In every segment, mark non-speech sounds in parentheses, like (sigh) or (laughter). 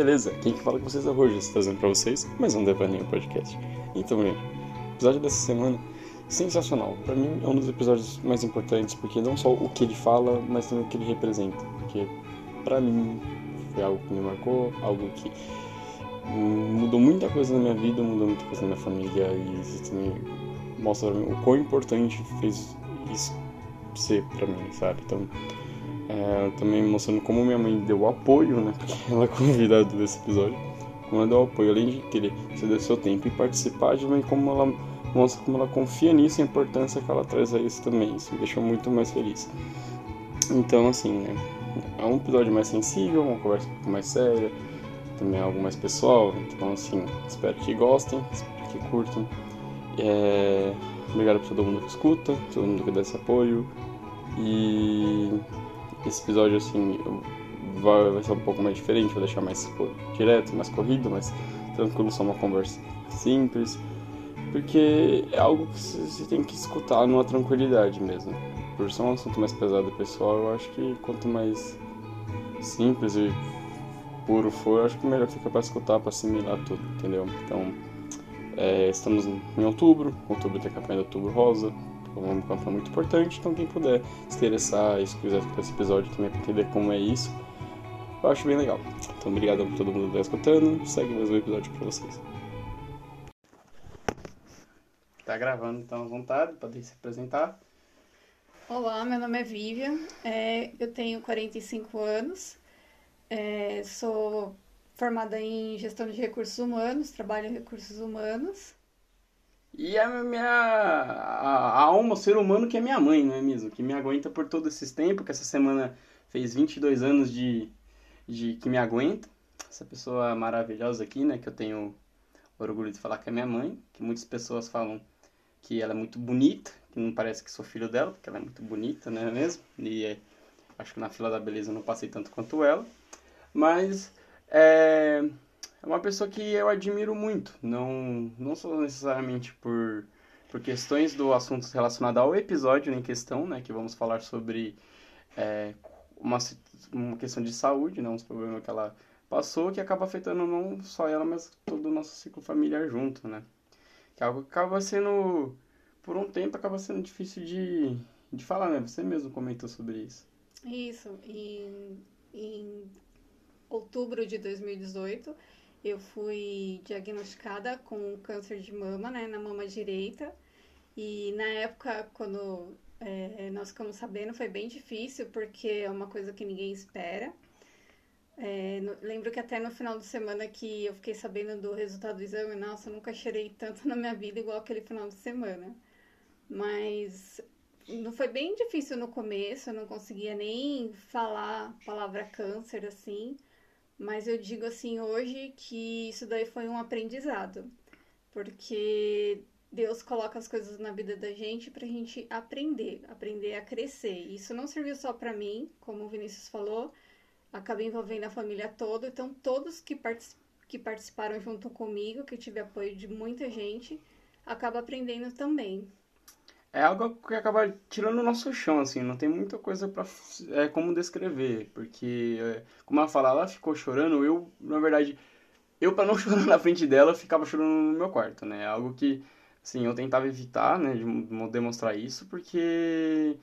Beleza, quem que fala com vocês é o Rogers, trazendo pra vocês mais um Devaneio Podcast. Então, gente, episódio dessa semana, sensacional. Pra mim é um dos episódios mais importantes, porque não só o que ele fala, mas também o que ele representa. Porque, pra mim, foi algo que me marcou, algo que mudou muita coisa na minha vida, mudou muita coisa na minha família, e isso também mostra o quão importante fez isso ser pra mim, sabe? Então, é, também mostrando como minha mãe deu apoio, né? Porque (laughs) ela é convidada desse episódio. Como ela deu apoio, além de querer ceder seu tempo e participar, também como ela mostra como ela confia nisso e a importância que ela traz a isso também. Isso me deixou muito mais feliz. Então, assim, né? É um episódio mais sensível, uma conversa um pouco mais séria, também é algo mais pessoal. Então, assim, espero que gostem, espero que curtam. É... Obrigado por todo mundo que escuta, todo mundo que dá esse apoio. E esse episódio, assim, vai, vai ser um pouco mais diferente, vou deixar mais direto, mais corrido, mais tranquilo, só uma conversa simples. Porque é algo que você tem que escutar numa tranquilidade mesmo. Por ser um assunto mais pesado pessoal, eu acho que quanto mais simples e puro for, eu acho que melhor ficar para escutar, para assimilar tudo, entendeu? Então, é, estamos em outubro, outubro tem a campanha de outubro rosa, uma campanha muito importante, então quem puder se interessar e se quiser escutar esse episódio também para entender como é isso, eu acho bem legal. Então obrigado a todo mundo que está escutando, segue mais um episódio para vocês. Tá gravando, então à vontade, podem se apresentar. Olá, meu nome é Vivian, é, eu tenho 45 anos, é, sou formada em gestão de recursos humanos, trabalho em recursos humanos. E a minha a, alma, o ser humano que é minha mãe, não é mesmo? Que me aguenta por todos esses tempos, que essa semana fez 22 anos de, de que me aguenta. Essa pessoa maravilhosa aqui, né? Que eu tenho orgulho de falar que é minha mãe. Que muitas pessoas falam que ela é muito bonita, que não parece que sou filho dela, porque ela é muito bonita, não é mesmo? E é, acho que na fila da beleza eu não passei tanto quanto ela. Mas é, é uma pessoa que eu admiro muito, não, não só necessariamente por, por questões do assunto relacionado ao episódio em questão, né, que vamos falar sobre é, uma, uma questão de saúde, né, uns problemas que ela passou, que acaba afetando não só ela, mas todo o nosso ciclo familiar junto, né, que é algo que acaba sendo, por um tempo, acaba sendo difícil de, de falar, né, você mesmo comentou sobre isso. Isso, e em outubro de 2018 eu fui diagnosticada com câncer de mama, né, na mama direita. E na época, quando é, nós ficamos sabendo, foi bem difícil, porque é uma coisa que ninguém espera. É, no, lembro que até no final de semana que eu fiquei sabendo do resultado do exame, nossa, eu nunca chorei tanto (laughs) na minha vida igual aquele final de semana. Mas não foi bem difícil no começo, eu não conseguia nem falar a palavra câncer assim. Mas eu digo assim hoje que isso daí foi um aprendizado, porque Deus coloca as coisas na vida da gente pra gente aprender, aprender a crescer. Isso não serviu só para mim, como o Vinícius falou, acabei envolvendo a família toda, então todos que, que participaram junto comigo, que tive apoio de muita gente, acaba aprendendo também é algo que acaba tirando o nosso chão, assim, não tem muita coisa para é, como descrever, porque, é, como ela fala, ela ficou chorando, eu, na verdade, eu para não (laughs) chorar na frente dela, ficava chorando no meu quarto, né, algo que, assim, eu tentava evitar, né, de demonstrar isso, porque,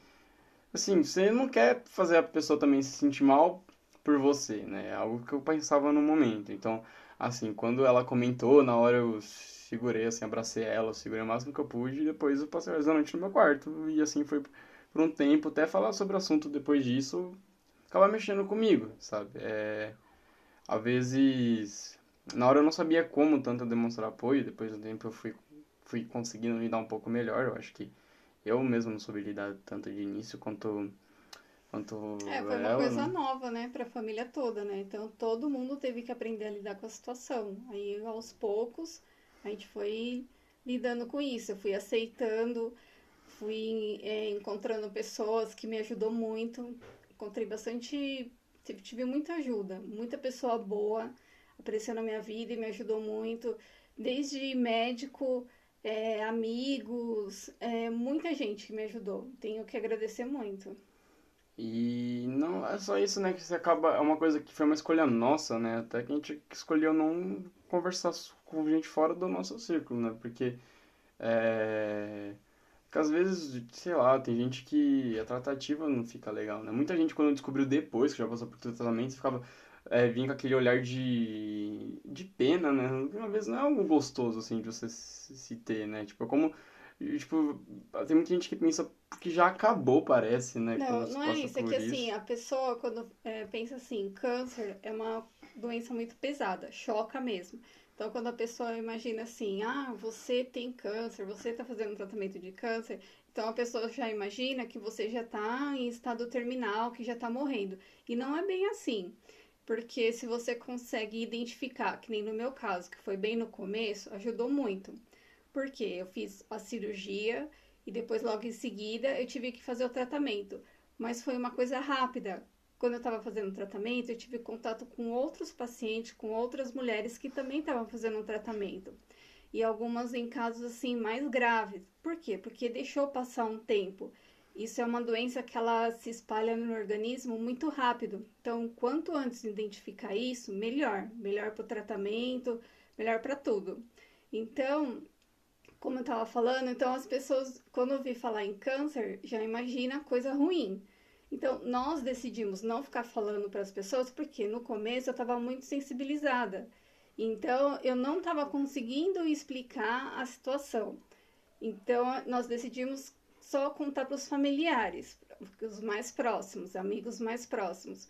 assim, você não quer fazer a pessoa também se sentir mal por você, né, é algo que eu pensava no momento, então, assim, quando ela comentou, na hora eu segurei, assim, abracei ela, segurei o máximo que eu pude, e depois eu passei a noite no meu quarto, e assim foi por um tempo, até falar sobre o assunto depois disso, acaba mexendo comigo, sabe? É, às vezes, na hora eu não sabia como tanto demonstrar apoio, depois do tempo eu fui, fui conseguindo lidar um pouco melhor, eu acho que eu mesmo não soube lidar tanto de início quanto quanto é, foi uma ela, coisa né? nova, né, para a família toda, né? Então todo mundo teve que aprender a lidar com a situação. Aí aos poucos a gente foi lidando com isso, eu fui aceitando, fui é, encontrando pessoas que me ajudou muito, encontrei bastante, tive, tive muita ajuda, muita pessoa boa apareceu na minha vida e me ajudou muito, desde médico, é, amigos, é, muita gente que me ajudou. Tenho que agradecer muito. E não é só isso, né? Que você acaba. É uma coisa que foi uma escolha nossa, né? Até que a gente escolheu não conversar com gente fora do nosso círculo, né? Porque. É. Porque às vezes, sei lá, tem gente que a tratativa não fica legal, né? Muita gente, quando descobriu depois, que já passou por tratamento, ficava. É, vinha com aquele olhar de, de pena, né? Uma vez não é algo gostoso, assim, de você se ter, né? Tipo, como e, tipo, tem muita gente que pensa que já acabou, parece, né? Não, não é isso. É que isso. assim, a pessoa quando é, pensa assim, câncer é uma doença muito pesada, choca mesmo. Então, quando a pessoa imagina assim, ah, você tem câncer, você está fazendo um tratamento de câncer, então a pessoa já imagina que você já está em estado terminal, que já está morrendo. E não é bem assim. Porque se você consegue identificar, que nem no meu caso, que foi bem no começo, ajudou muito porque eu fiz a cirurgia e depois, logo em seguida, eu tive que fazer o tratamento. Mas foi uma coisa rápida. Quando eu estava fazendo o tratamento, eu tive contato com outros pacientes, com outras mulheres que também estavam fazendo um tratamento. E algumas em casos assim mais graves. Por quê? Porque deixou passar um tempo. Isso é uma doença que ela se espalha no organismo muito rápido. Então, quanto antes identificar isso, melhor. Melhor para o tratamento, melhor para tudo. Então, como eu estava falando, então as pessoas, quando ouvir falar em câncer, já imagina coisa ruim. Então, nós decidimos não ficar falando para as pessoas, porque no começo eu estava muito sensibilizada. Então, eu não estava conseguindo explicar a situação. Então, nós decidimos só contar para os familiares, os mais próximos, amigos mais próximos.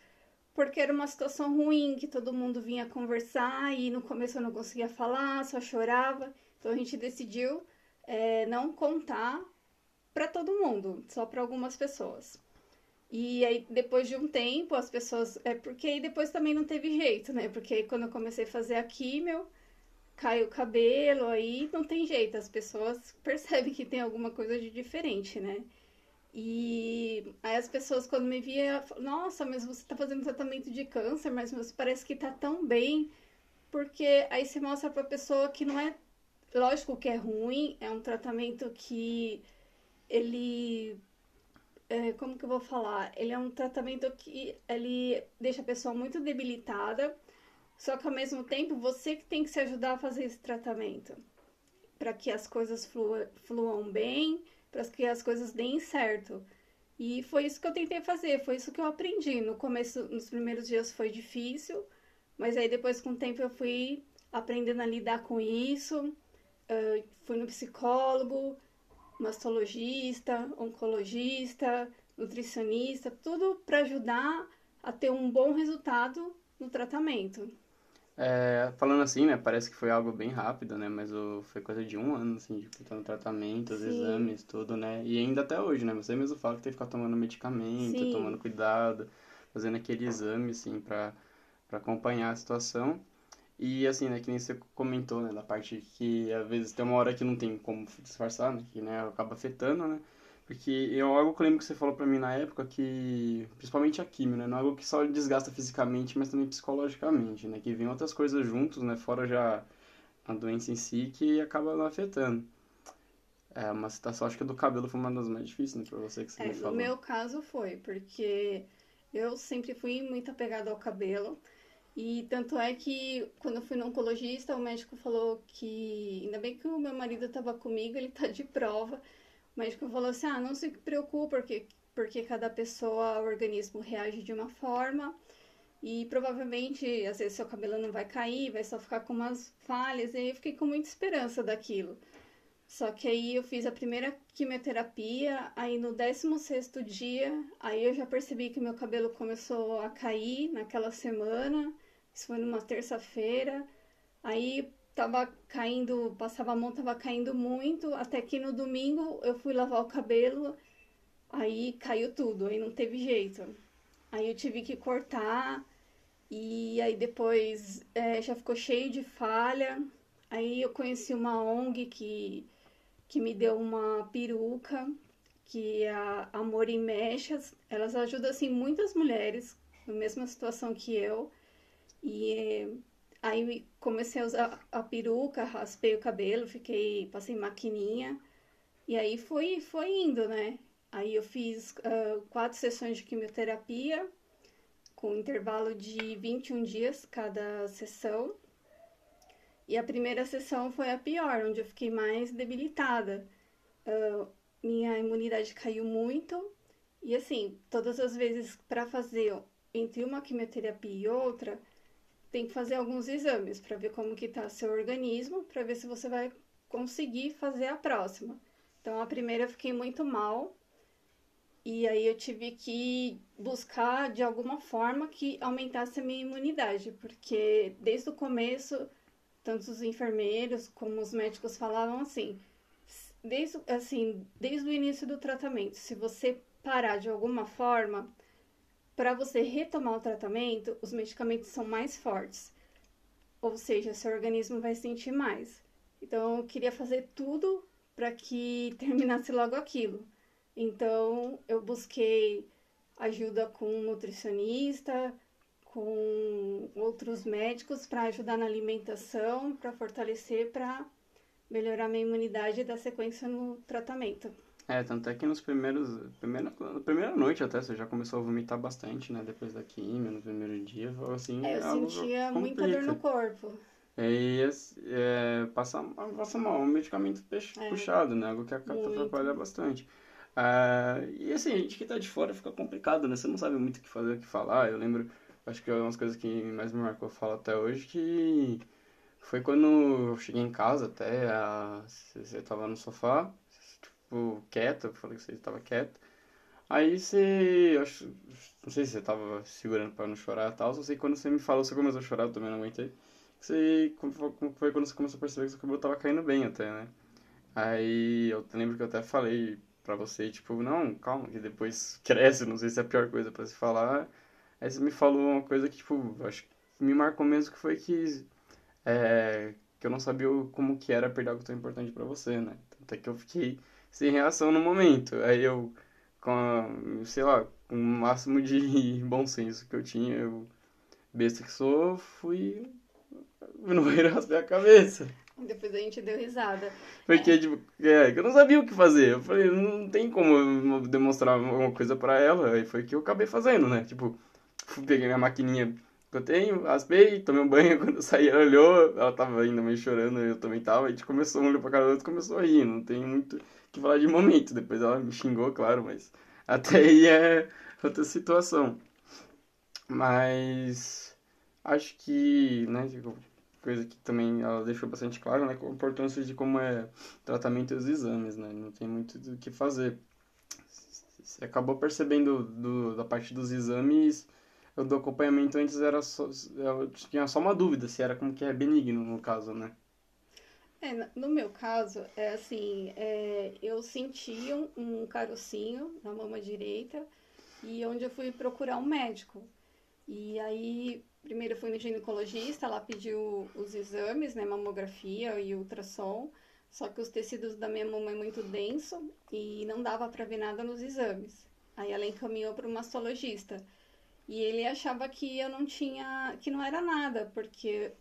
Porque era uma situação ruim, que todo mundo vinha conversar e no começo eu não conseguia falar, só chorava. Então a gente decidiu é, não contar para todo mundo, só para algumas pessoas. E aí, depois de um tempo, as pessoas. É porque aí depois também não teve jeito, né? Porque aí quando eu comecei a fazer a químio, cai o cabelo, aí não tem jeito, as pessoas (laughs) percebem que tem alguma coisa de diferente, né? E aí as pessoas quando me via, nossa, mas você tá fazendo tratamento de câncer, mas você parece que tá tão bem, porque aí você mostra pra pessoa que não é Lógico que é ruim, é um tratamento que ele. É, como que eu vou falar? Ele é um tratamento que ele deixa a pessoa muito debilitada, só que ao mesmo tempo você que tem que se ajudar a fazer esse tratamento para que as coisas flua, fluam bem, para que as coisas deem certo. E foi isso que eu tentei fazer, foi isso que eu aprendi. No começo, nos primeiros dias foi difícil, mas aí depois com o tempo eu fui aprendendo a lidar com isso uh, fui no psicólogo, mastologista, oncologista, nutricionista, tudo para ajudar a ter um bom resultado no tratamento. É, falando assim, né, parece que foi algo bem rápido, né, mas o, foi coisa de um ano, assim, de tentando tratamento, os Sim. exames, tudo, né, e ainda até hoje, né, você mesmo fala que tem que ficar tomando medicamento, Sim. tomando cuidado, fazendo aquele exame, assim, para acompanhar a situação. E assim, né, que nem você comentou, né, da parte que às vezes tem uma hora que não tem como disfarçar, né, que né, acaba afetando, né, porque eu algo que eu lembro que você falou pra mim na época que, principalmente a química, né, não é algo que só desgasta fisicamente, mas também psicologicamente, né, que vem outras coisas juntos, né, fora já a doença em si, que acaba afetando. É, uma situação, acho que a do cabelo foi uma das mais difíceis, né, pra você que você é, me falou. No meu caso foi, porque eu sempre fui muito apegada ao cabelo, e tanto é que quando eu fui no oncologista, o médico falou que, ainda bem que o meu marido estava comigo, ele tá de prova. O médico falou assim: ah, não se preocupe, porque, porque cada pessoa, o organismo reage de uma forma. E provavelmente, às vezes, seu cabelo não vai cair, vai só ficar com umas falhas. E aí eu fiquei com muita esperança daquilo. Só que aí eu fiz a primeira quimioterapia, aí no 16 dia, aí eu já percebi que meu cabelo começou a cair naquela semana. Isso foi numa terça-feira. Aí tava caindo, passava a mão, tava caindo muito, até que no domingo eu fui lavar o cabelo, aí caiu tudo, aí não teve jeito. Aí eu tive que cortar, e aí depois é, já ficou cheio de falha. Aí eu conheci uma ONG que, que me deu uma peruca, que é a Amor em Mechas. Elas ajudam assim muitas mulheres na mesma situação que eu. E aí comecei a usar a peruca, raspei o cabelo, fiquei, passei maquininha. E aí foi, foi indo, né? Aí eu fiz uh, quatro sessões de quimioterapia, com intervalo de 21 dias cada sessão. E a primeira sessão foi a pior, onde eu fiquei mais debilitada. Uh, minha imunidade caiu muito. E assim, todas as vezes para fazer entre uma quimioterapia e outra, tem que fazer alguns exames para ver como que tá seu organismo, para ver se você vai conseguir fazer a próxima. Então a primeira eu fiquei muito mal, e aí eu tive que buscar de alguma forma que aumentasse a minha imunidade, porque desde o começo, tanto os enfermeiros como os médicos falavam assim, desde, assim, desde o início do tratamento, se você parar de alguma forma, para você retomar o tratamento, os medicamentos são mais fortes. Ou seja, seu organismo vai sentir mais. Então, eu queria fazer tudo para que (laughs) terminasse logo aquilo. Então, eu busquei ajuda com um nutricionista, com outros médicos para ajudar na alimentação, para fortalecer, para melhorar minha imunidade e dar sequência no tratamento. É, tanto é que nos primeiros. Primeira, na primeira noite até, você já começou a vomitar bastante, né? Depois da química, no primeiro dia, assim. É, eu sentia muita dor no corpo. E é, passa, passa mal, um medicamento é, puxado, né? Algo que atrapalha bastante. Uh, e assim, a gente que tá de fora fica complicado, né? Você não sabe muito o que fazer, o que falar. Eu lembro, acho que é umas coisas que mais me marcou falar até hoje, que foi quando eu cheguei em casa até, a, você tava no sofá, tipo, quieto, eu falei que você estava quieto. Aí você, acho, não sei se você tava segurando para não chorar e tal, só sei que quando você me falou, você começou a chorar, eu também não aguentei. Você, foi quando você começou a perceber que seu cabelo tava caindo bem até, né? Aí eu lembro que eu até falei para você, tipo, não, calma, que depois (laughs) cresce, não sei se é a pior coisa para se falar. Aí você me falou uma coisa que, tipo, acho que me marcou mesmo, que foi que, é, que eu não sabia como que era perder algo tão importante para você, né? Até que eu fiquei sem reação no momento. Aí eu, com, a, sei lá, com o máximo de (laughs) bom senso que eu tinha, eu, besta que sou, fui (laughs) no banheiro raspei a cabeça. Depois a gente deu risada. Porque, é. tipo, é, eu não sabia o que fazer. Eu falei, não tem como demonstrar alguma coisa pra ela. Aí foi que eu acabei fazendo, né? Tipo, peguei minha maquininha que eu tenho, raspei, tomei um banho. (laughs) Quando eu saí, ela olhou, ela tava ainda meio chorando, eu também tava. A gente começou, um olhou pra cara do outro começou a rir. Não tem muito que falar de momento. Depois ela me xingou, claro, mas até aí é outra situação. Mas acho que, né, coisa que também ela deixou bastante claro, né, a importância de como é tratamento e os exames, né, não tem muito do que fazer. Você acabou percebendo do, da parte dos exames, do acompanhamento antes era só, eu tinha só uma dúvida se era como que é benigno no caso, né? É, no meu caso, é assim, é, eu senti um, um carocinho na mama direita e onde eu fui procurar um médico. E aí Primeiro eu fui no ginecologista, ela pediu os exames, né, mamografia e ultrassom, só que os tecidos da minha mama é muito denso e não dava para ver nada nos exames. Aí ela encaminhou para o mastologista. E ele achava que eu não tinha, que não era nada, porque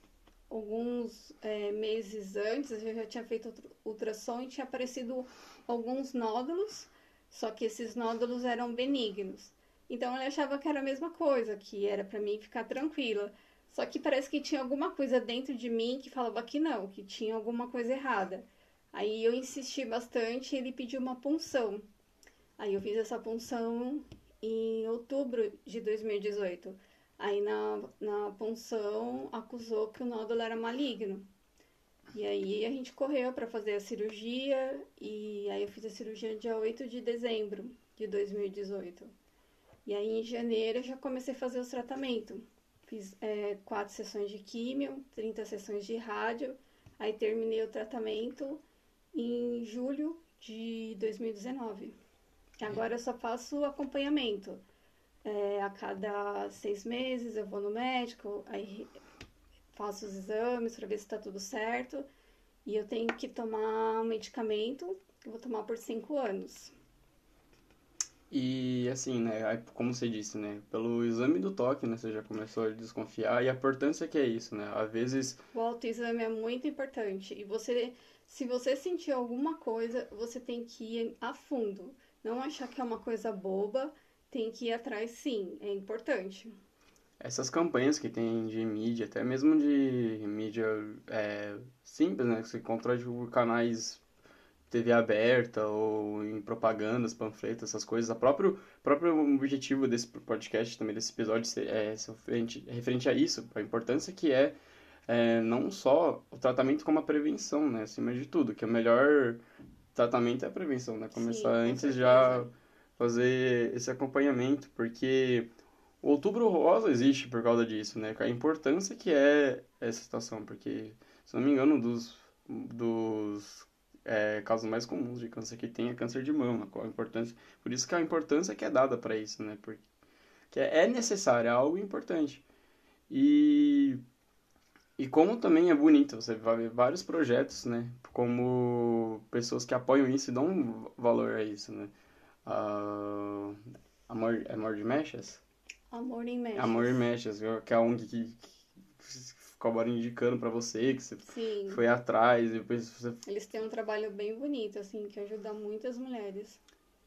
alguns é, meses antes eu já tinha feito ultrassom e tinha aparecido alguns nódulos, só que esses nódulos eram benignos. Então ele achava que era a mesma coisa, que era para mim ficar tranquila. Só que parece que tinha alguma coisa dentro de mim que falava que não, que tinha alguma coisa errada. Aí eu insisti bastante e ele pediu uma punção. Aí eu fiz essa punção em outubro de 2018. Aí na, na punção acusou que o nódulo era maligno. E aí a gente correu para fazer a cirurgia e aí eu fiz a cirurgia dia 8 de dezembro de 2018. E aí, em janeiro, eu já comecei a fazer os tratamentos. Fiz é, quatro sessões de químio, 30 sessões de rádio. Aí, terminei o tratamento em julho de 2019. Agora, eu só faço acompanhamento. É, a cada seis meses, eu vou no médico, aí faço os exames para ver se está tudo certo. E eu tenho que tomar um medicamento, que eu vou tomar por cinco anos. E assim, né, como você disse, né, pelo exame do toque, né, você já começou a desconfiar e a importância que é isso, né? Às vezes o autoexame é muito importante e você se você sentir alguma coisa, você tem que ir a fundo. não achar que é uma coisa boba, tem que ir atrás sim, é importante. Essas campanhas que tem de mídia, até mesmo de mídia é, simples, né? Que você encontra tipo, canais TV aberta ou em propagandas, panfletos, essas coisas. O próprio, próprio objetivo desse podcast, também desse episódio, é referente, referente a isso, a importância que é, é, não só o tratamento como a prevenção, né? Acima de tudo, que o melhor tratamento é a prevenção, né? Começar Sim, antes já fazer esse acompanhamento, porque o Outubro Rosa existe por causa disso, né? A importância que é essa situação, porque, se não me engano, dos, dos é, casos mais comuns de câncer que tem é câncer de mama. Qual a importância? Por isso que a importância que é dada para isso, né? Porque que é necessário, é algo importante. E e como também é bonito, você vai ver vários projetos, né? Como pessoas que apoiam isso e dão valor a isso, né? Uh, amor, amor de Mechas? Amor em Mechas. Amor em Mechas, que é a ONG que, que ficou agora indicando para você, que você Sim. foi atrás. E depois você... Eles têm um trabalho bem bonito, assim, que ajuda muitas mulheres.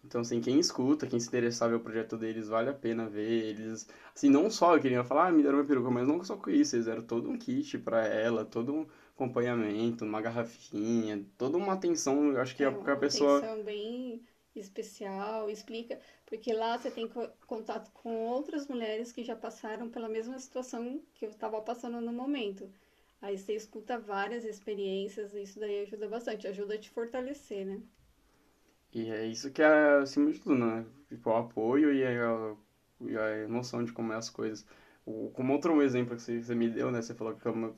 Então, assim, quem escuta, quem se interessar ver o projeto deles, vale a pena ver. Eles, assim, não só queriam falar, ah, me deram uma peruca, mas não só com isso, eles deram todo um kit para ela, todo um acompanhamento, uma garrafinha, toda uma atenção, eu acho que é, a, a pessoa... Uma atenção bem especial, explica, porque lá você tem contato com outras mulheres que já passaram pela mesma situação que eu estava passando no momento. Aí você escuta várias experiências, e isso daí ajuda bastante, ajuda a te fortalecer, né? E é isso que é acima de tudo, né? Tipo, o apoio e a, e a noção de como é as coisas. O, como outro exemplo que você, você me deu, né? Você falou que é uma,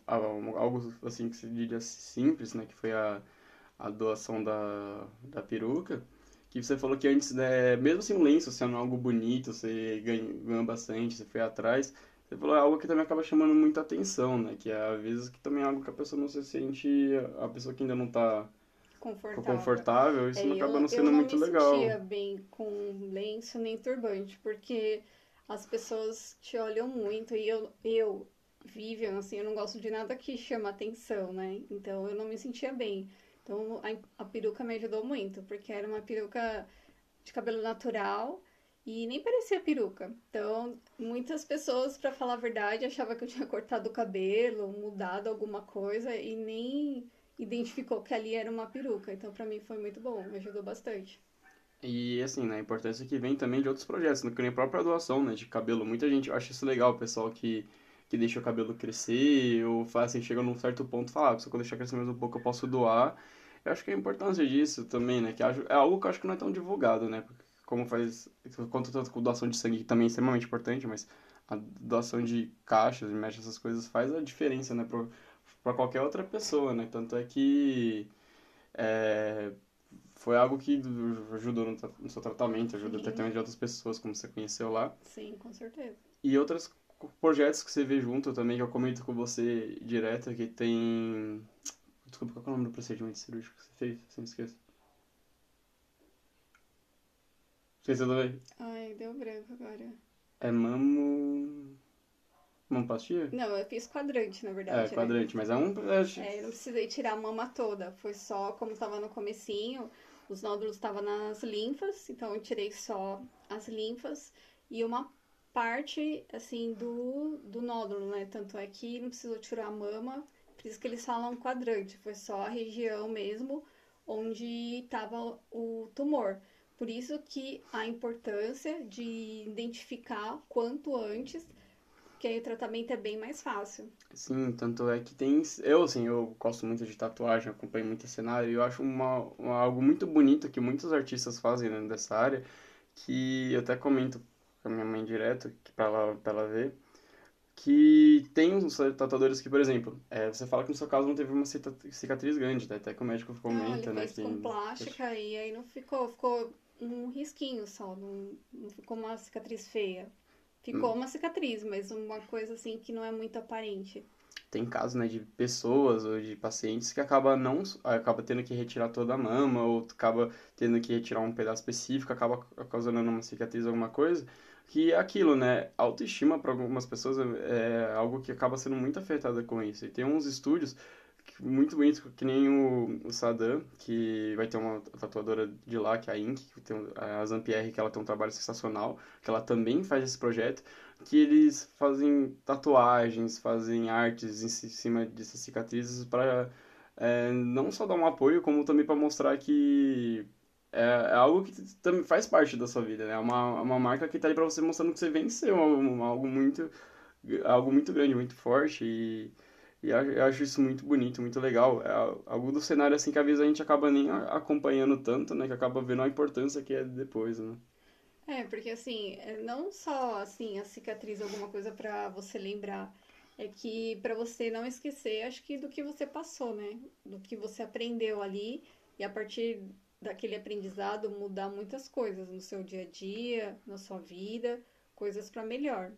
algo assim que se diria simples, né? Que foi a, a doação da, da peruca. Que você falou que antes, né, mesmo assim o lenço sendo algo bonito, você ganhou, ganhou bastante, você foi atrás. Você falou é algo que também acaba chamando muita atenção, né? Que é, às vezes que também é algo que a pessoa não se sente, a pessoa que ainda não tá confortável. confortável, isso é, não acaba não sendo não muito me legal. Eu não sentia bem com lenço nem turbante, porque as pessoas te olham muito e eu, eu Vivian, assim, eu não gosto de nada que chama atenção, né? Então eu não me sentia bem. Então a, a peruca me ajudou muito, porque era uma peruca de cabelo natural e nem parecia peruca. Então, muitas pessoas, para falar a verdade, achavam que eu tinha cortado o cabelo, mudado alguma coisa e nem identificou que ali era uma peruca. Então, para mim foi muito bom, me ajudou bastante. E assim, né, a importância que vem também de outros projetos, no que nem a própria doação, né, de cabelo. Muita gente acha isso legal, pessoal que, que deixa o cabelo crescer, ou assim, chega num certo ponto e fala, ah, se eu deixar crescer mais um pouco eu posso doar. Eu acho que a importância disso também, né, que é algo que eu acho que não é tão divulgado, né, como faz, quanto tanto com doação de sangue, que também é extremamente importante, mas a doação de caixas, de mexe essas coisas faz a diferença, né, pro, para qualquer outra pessoa, né? Tanto é que é, foi algo que ajudou no, no seu tratamento, ajudou o tratamento de outras pessoas, como você conheceu lá. Sim, com certeza. E outros projetos que você vê junto também, que eu comento com você direto, que tem... Desculpa, qual é o nome do procedimento cirúrgico que você fez? Sem esqueça. Esqueceu também? Ai, deu branco agora. É mamo... Mamoplastia? Não, eu fiz quadrante, na verdade. É, né? quadrante, mas é um... É, eu não precisei tirar a mama toda. Foi só, como estava no comecinho, os nódulos estavam nas linfas, então eu tirei só as linfas e uma parte, assim, do, do nódulo, né? Tanto é que não precisou tirar a mama, por isso que eles falam quadrante. Foi só a região mesmo onde estava o tumor. Por isso que a importância de identificar quanto antes que aí o tratamento é bem mais fácil. Sim, tanto é que tem. Eu, assim, eu gosto muito de tatuagem, acompanho muito cenário, e eu acho uma, uma, algo muito bonito que muitos artistas fazem né, dessa área, que eu até comento com a minha mãe direto, para ela, pra ela ver, que tem uns tatuadores que, por exemplo, é, você fala que no seu caso não teve uma cicatriz grande, né? até que o médico comenta, não, ele né? Fez com plástica e aí não ficou, ficou um risquinho só, não, não ficou uma cicatriz feia. Ficou hum. uma cicatriz, mas uma coisa assim que não é muito aparente. Tem casos, né, de pessoas ou de pacientes que acaba não acaba tendo que retirar toda a mama ou acaba tendo que retirar um pedaço específico, acaba causando uma cicatriz alguma coisa, que é aquilo, né, autoestima para algumas pessoas é, é algo que acaba sendo muito afetada com isso. E tem uns estúdios muito bonito, que nem o, o Saddam, que vai ter uma tatuadora de lá, que é a Ink, que tem a Zampierre, que ela tem um trabalho sensacional, que ela também faz esse projeto, que eles fazem tatuagens, fazem artes em cima dessas cicatrizes para é, não só dar um apoio, como também para mostrar que é, é, algo que também faz parte da sua vida, né? É uma, uma marca que tá aí para você mostrando que você venceu algo muito, algo muito grande, muito forte e e eu acho isso muito bonito, muito legal. É algo do cenário assim que às vezes a gente acaba nem acompanhando tanto, né? Que acaba vendo a importância que é depois, né? É, porque assim, é não só assim a cicatriz alguma coisa para você lembrar, é que para você não esquecer, acho que do que você passou, né? Do que você aprendeu ali e a partir daquele aprendizado mudar muitas coisas no seu dia a dia, na sua vida, coisas para melhor.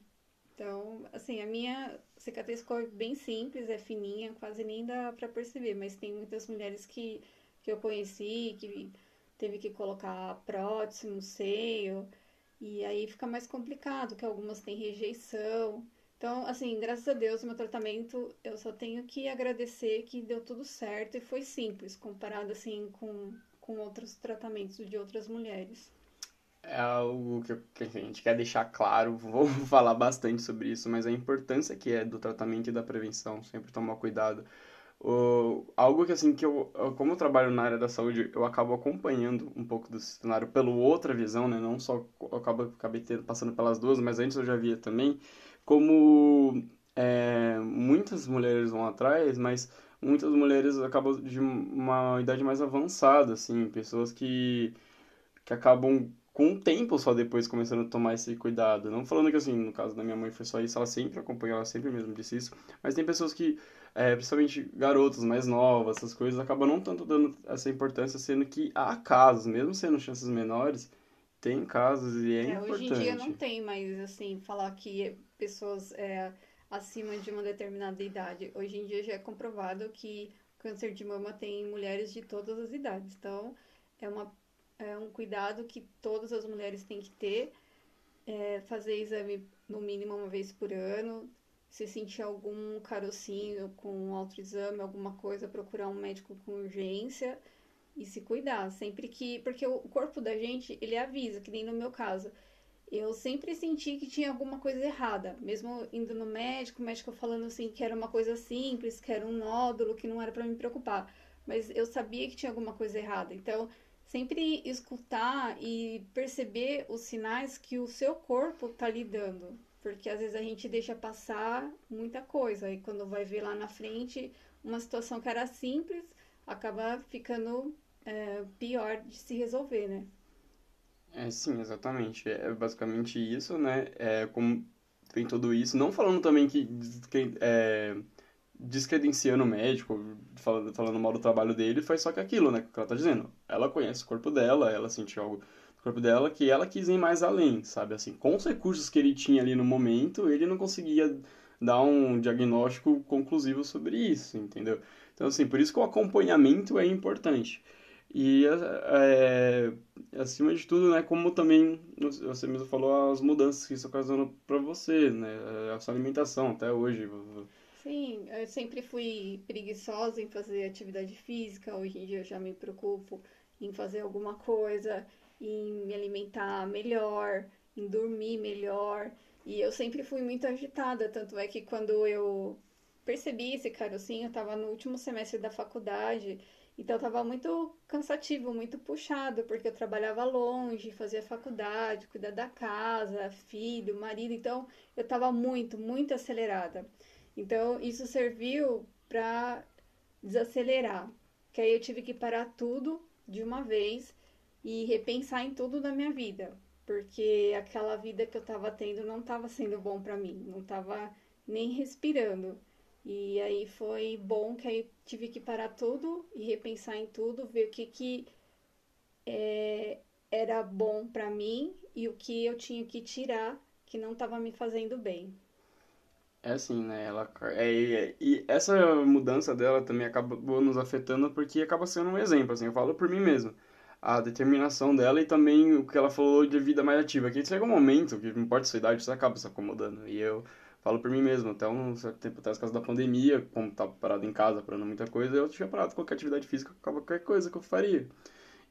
Então, assim, a minha cicatriz ficou bem simples, é fininha, quase nem dá pra perceber, mas tem muitas mulheres que, que eu conheci, que teve que colocar prótese no seio, e aí fica mais complicado, que algumas têm rejeição. Então, assim, graças a Deus, meu tratamento, eu só tenho que agradecer que deu tudo certo e foi simples, comparado, assim, com, com outros tratamentos de outras mulheres é algo que, a gente quer deixar claro, (laughs) vou falar bastante sobre isso, mas a importância que é do tratamento e da prevenção, sempre tomar cuidado. O, algo que assim que eu, como eu trabalho na área da saúde, eu acabo acompanhando um pouco do cenário pelo outra visão, né? Não só eu acabo acabei tendo, passando pelas duas, mas antes eu já via também como é, muitas mulheres vão atrás, mas muitas mulheres acabam de uma idade mais avançada, assim, pessoas que que acabam com o tempo só depois começando a tomar esse cuidado. Não falando que assim, no caso da minha mãe foi só isso, ela sempre acompanhou, ela sempre mesmo disse isso. Mas tem pessoas que, é, principalmente garotas mais novas, essas coisas, acabam não tanto dando essa importância, sendo que há casos, mesmo sendo chances menores, tem casos e é, é importante. Hoje em dia não tem mais, assim, falar que pessoas é, acima de uma determinada idade. Hoje em dia já é comprovado que câncer de mama tem mulheres de todas as idades. Então, é uma é um cuidado que todas as mulheres têm que ter. É fazer exame no mínimo uma vez por ano. Se sentir algum carocinho com autoexame, alguma coisa, procurar um médico com urgência e se cuidar. Sempre que. Porque o corpo da gente, ele avisa, que nem no meu caso. Eu sempre senti que tinha alguma coisa errada, mesmo indo no médico, o médico falando assim que era uma coisa simples, que era um nódulo, que não era para me preocupar. Mas eu sabia que tinha alguma coisa errada. Então, sempre escutar e perceber os sinais que o seu corpo está lhe dando. Porque às vezes a gente deixa passar muita coisa e quando vai ver lá na frente uma situação que era simples acaba ficando é, pior de se resolver, né? É, sim, exatamente. É basicamente isso, né? É, como tem tudo isso. Não falando também que, é, descredenciando o médico, falando, falando mal do trabalho dele, foi só que aquilo, né? Que ela tá dizendo. Ela conhece o corpo dela, ela sentiu algo no corpo dela que ela quis ir mais além, sabe? Assim, com os recursos que ele tinha ali no momento, ele não conseguia dar um diagnóstico conclusivo sobre isso, entendeu? Então, assim, por isso que o acompanhamento é importante. E, é, acima de tudo, né, como também você mesmo falou, as mudanças que isso ocasionou para você, né, a sua alimentação até hoje. Sim, eu sempre fui preguiçosa em fazer atividade física. Hoje em dia eu já me preocupo em fazer alguma coisa, em me alimentar melhor, em dormir melhor. E eu sempre fui muito agitada, tanto é que quando eu percebi esse carocinho, eu estava no último semestre da faculdade, então estava muito cansativo, muito puxado, porque eu trabalhava longe, fazia faculdade, cuidar da casa, filho, marido, então eu estava muito, muito acelerada. Então, isso serviu para desacelerar. Que aí eu tive que parar tudo de uma vez e repensar em tudo da minha vida. Porque aquela vida que eu estava tendo não estava sendo bom para mim, não estava nem respirando. E aí foi bom que aí tive que parar tudo e repensar em tudo, ver o que que é, era bom para mim e o que eu tinha que tirar que não estava me fazendo bem. É assim, né? Ela, é, e essa mudança dela também acabou nos afetando porque acaba sendo um exemplo, assim, eu falo por mim mesmo. A determinação dela e também o que ela falou de vida mais ativa. Que chega um momento, que não importa a sua idade, você acaba se acomodando. E eu falo por mim mesmo, até um certo tempo atrás, por causa da pandemia, como tava parado em casa, parando muita coisa, eu tinha parado qualquer atividade física, qualquer coisa que eu faria.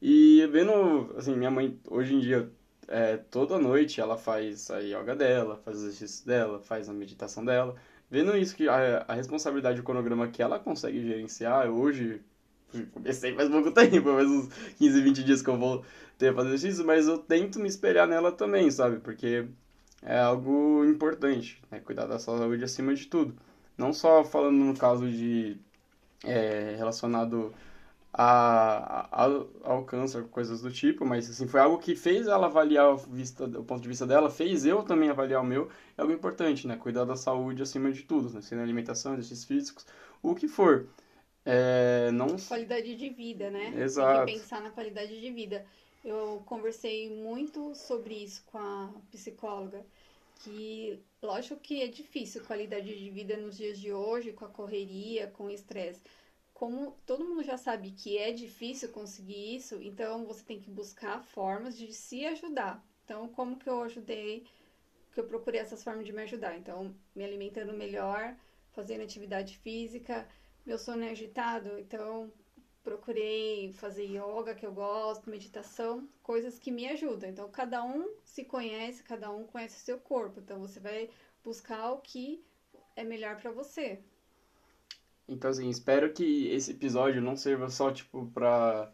E vendo, assim, minha mãe, hoje em dia, é, toda noite ela faz a yoga dela, faz os exercícios dela, faz a meditação dela. Vendo isso, que a, a responsabilidade do cronograma que ela consegue gerenciar, hoje, comecei faz pouco tempo, faz uns 15, 20 dias que eu vou ter a fazer isso, mas eu tento me espelhar nela também, sabe? Porque é algo importante, né? Cuidar da saúde acima de tudo. Não só falando no caso de é, relacionado a, a, ao câncer, coisas do tipo, mas assim, foi algo que fez ela avaliar o, vista, o ponto de vista dela, fez eu também avaliar o meu, é algo importante, né? Cuidar da saúde acima de tudo, né? Sendo alimentação, exercícios físicos, o que for. É, não... Qualidade de vida, né? Exato. Tem que pensar na qualidade de vida. Eu conversei muito sobre isso com a psicóloga, que lógico que é difícil qualidade de vida nos dias de hoje, com a correria, com o estresse. Como todo mundo já sabe que é difícil conseguir isso, então você tem que buscar formas de se ajudar. Então, como que eu ajudei, que eu procurei essas formas de me ajudar? Então, me alimentando melhor, fazendo atividade física, meu sono é agitado, então procurei fazer yoga, que eu gosto, meditação, coisas que me ajudam. Então, cada um se conhece, cada um conhece o seu corpo. Então, você vai buscar o que é melhor para você. Então, assim, espero que esse episódio não sirva só, tipo, pra,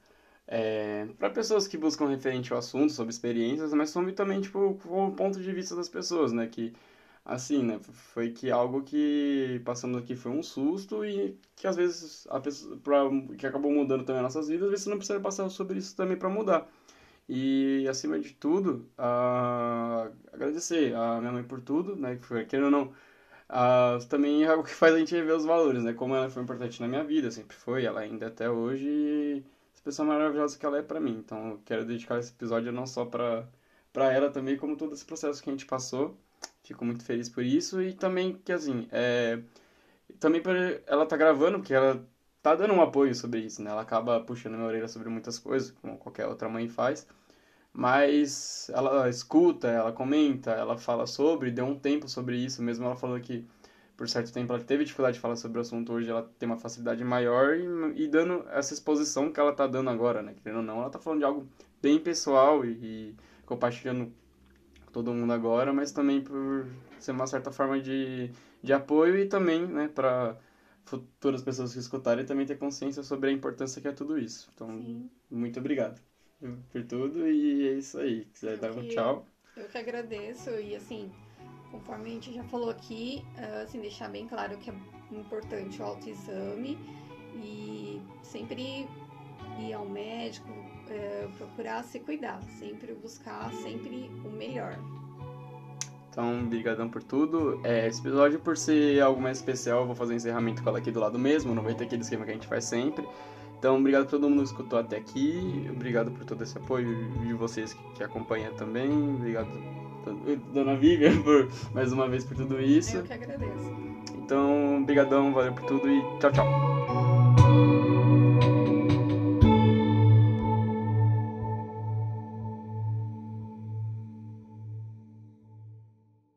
é, para pessoas que buscam referente ao assunto, sobre experiências, mas também, tipo, o ponto de vista das pessoas, né? Que assim, né? Foi que algo que passamos aqui foi um susto e que às vezes a pessoa, pra, que acabou mudando também nossas vidas, às vezes não precisa passar sobre isso também para mudar. E acima de tudo, uh, agradecer a minha mãe por tudo, né? Que foi, querendo ou não, uh, também é algo que faz a gente rever os valores, né? Como ela foi importante na minha vida, sempre foi, ela ainda é até hoje, e essa pessoa maravilhosa que ela é para mim. Então, eu quero dedicar esse episódio não só para para ela também, como todo esse processo que a gente passou. Fico muito feliz por isso e também que, assim, é... também por ela tá gravando, porque ela tá dando um apoio sobre isso, né? Ela acaba puxando minha orelha sobre muitas coisas, como qualquer outra mãe faz. Mas ela escuta, ela comenta, ela fala sobre, deu um tempo sobre isso, mesmo ela falou que por certo tempo ela teve dificuldade de falar sobre o assunto, hoje ela tem uma facilidade maior e, e dando essa exposição que ela tá dando agora, né? Querendo ou não, ela tá falando de algo bem pessoal e, e compartilhando todo mundo agora, mas também por ser uma certa forma de, de apoio e também, né, para futuras pessoas que escutarem também ter consciência sobre a importância que é tudo isso. Então, Sim. muito obrigado por tudo e é isso aí. Quiser dar um tchau. Eu que agradeço e assim, conforme a gente já falou aqui, ah, assim, deixar bem claro que é importante o autoexame e sempre ir ao médico, é, procurar se cuidar, sempre buscar sempre o melhor. Então, brigadão por tudo. É, esse episódio, por ser algo mais especial, eu vou fazer um encerramento com ela aqui do lado mesmo, não vai ter aquele esquema que a gente faz sempre. Então, obrigado a todo mundo que escutou até aqui, obrigado por todo esse apoio de vocês que, que acompanham também, obrigado Dona Vivian (laughs) por mais uma vez por tudo isso. Eu que agradeço. Então, brigadão, valeu por tudo e tchau, tchau.